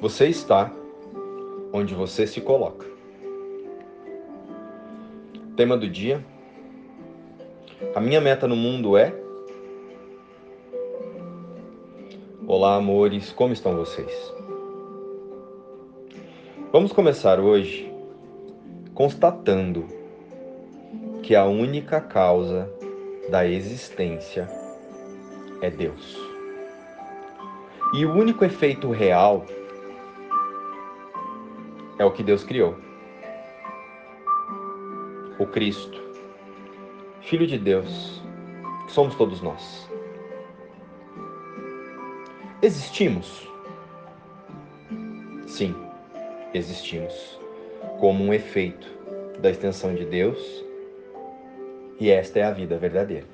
Você está onde você se coloca. Tema do dia: A minha meta no mundo é. Olá, amores, como estão vocês? Vamos começar hoje constatando que a única causa da existência é Deus. E o único efeito real é o que Deus criou. O Cristo, Filho de Deus, somos todos nós. Existimos? Sim, existimos como um efeito da extensão de Deus, e esta é a vida verdadeira.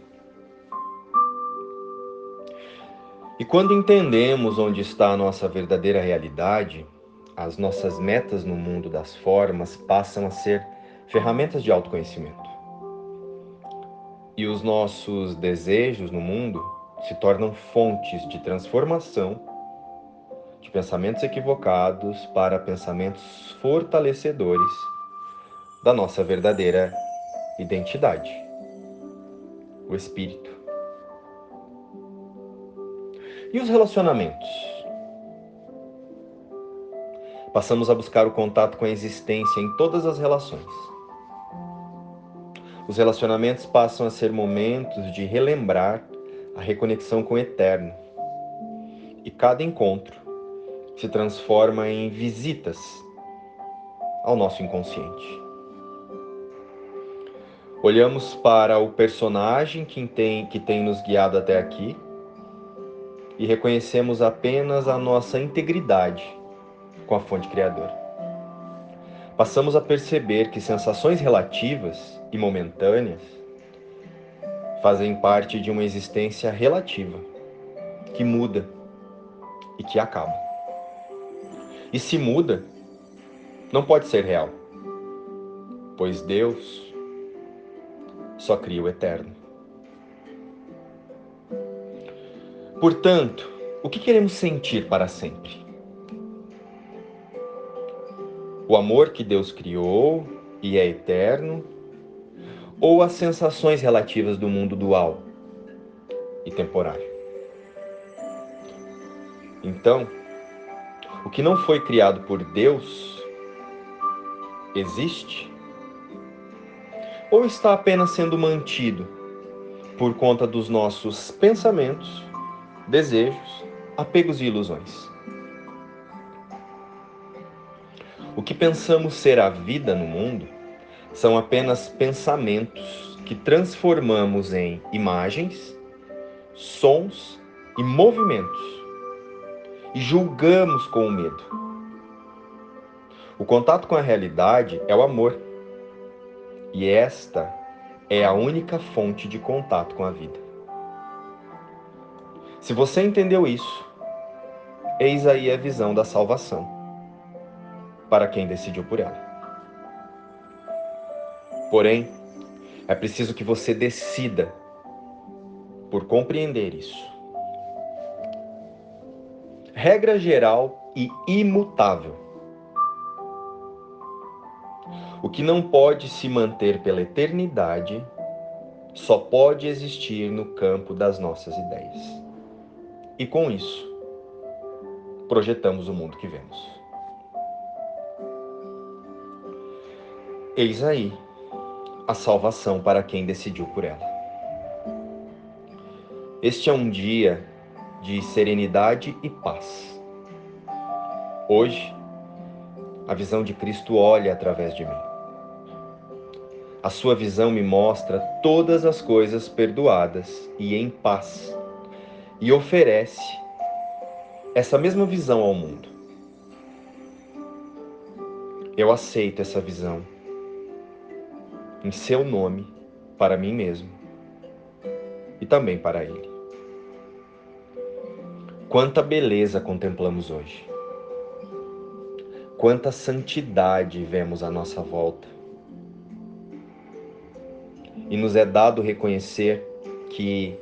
E quando entendemos onde está a nossa verdadeira realidade, as nossas metas no mundo das formas passam a ser ferramentas de autoconhecimento. E os nossos desejos no mundo se tornam fontes de transformação de pensamentos equivocados para pensamentos fortalecedores da nossa verdadeira identidade, o espírito. E os relacionamentos? Passamos a buscar o contato com a existência em todas as relações. Os relacionamentos passam a ser momentos de relembrar a reconexão com o eterno. E cada encontro se transforma em visitas ao nosso inconsciente. Olhamos para o personagem que tem, que tem nos guiado até aqui e reconhecemos apenas a nossa integridade com a fonte criadora. Passamos a perceber que sensações relativas e momentâneas fazem parte de uma existência relativa, que muda e que acaba. E se muda, não pode ser real, pois Deus só cria o eterno. Portanto, o que queremos sentir para sempre? O amor que Deus criou e é eterno, ou as sensações relativas do mundo dual e temporário? Então, o que não foi criado por Deus existe? Ou está apenas sendo mantido por conta dos nossos pensamentos desejos, apegos e ilusões. O que pensamos ser a vida no mundo são apenas pensamentos que transformamos em imagens, sons e movimentos e julgamos com o medo. O contato com a realidade é o amor, e esta é a única fonte de contato com a vida. Se você entendeu isso, eis aí a visão da salvação para quem decidiu por ela. Porém, é preciso que você decida por compreender isso. Regra geral e imutável. O que não pode se manter pela eternidade só pode existir no campo das nossas ideias. E com isso, projetamos o mundo que vemos. Eis aí a salvação para quem decidiu por ela. Este é um dia de serenidade e paz. Hoje, a visão de Cristo olha através de mim. A sua visão me mostra todas as coisas perdoadas e em paz e oferece essa mesma visão ao mundo. Eu aceito essa visão em seu nome para mim mesmo e também para ele. Quanta beleza contemplamos hoje. Quanta santidade vemos à nossa volta. E nos é dado reconhecer que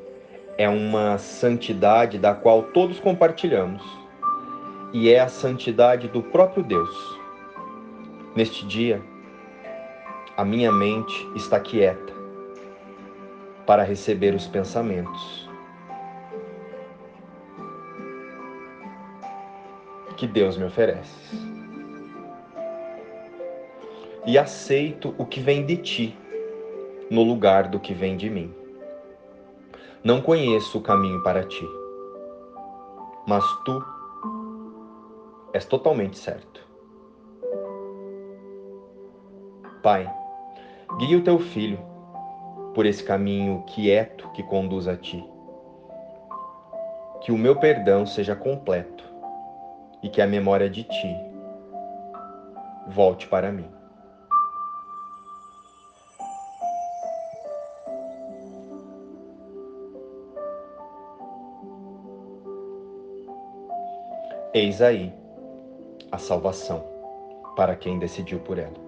é uma santidade da qual todos compartilhamos e é a santidade do próprio Deus. Neste dia, a minha mente está quieta para receber os pensamentos que Deus me oferece. E aceito o que vem de ti no lugar do que vem de mim. Não conheço o caminho para ti, mas tu és totalmente certo. Pai, guia o teu filho por esse caminho quieto que conduz a ti. Que o meu perdão seja completo e que a memória de ti volte para mim. Eis aí a salvação para quem decidiu por ela.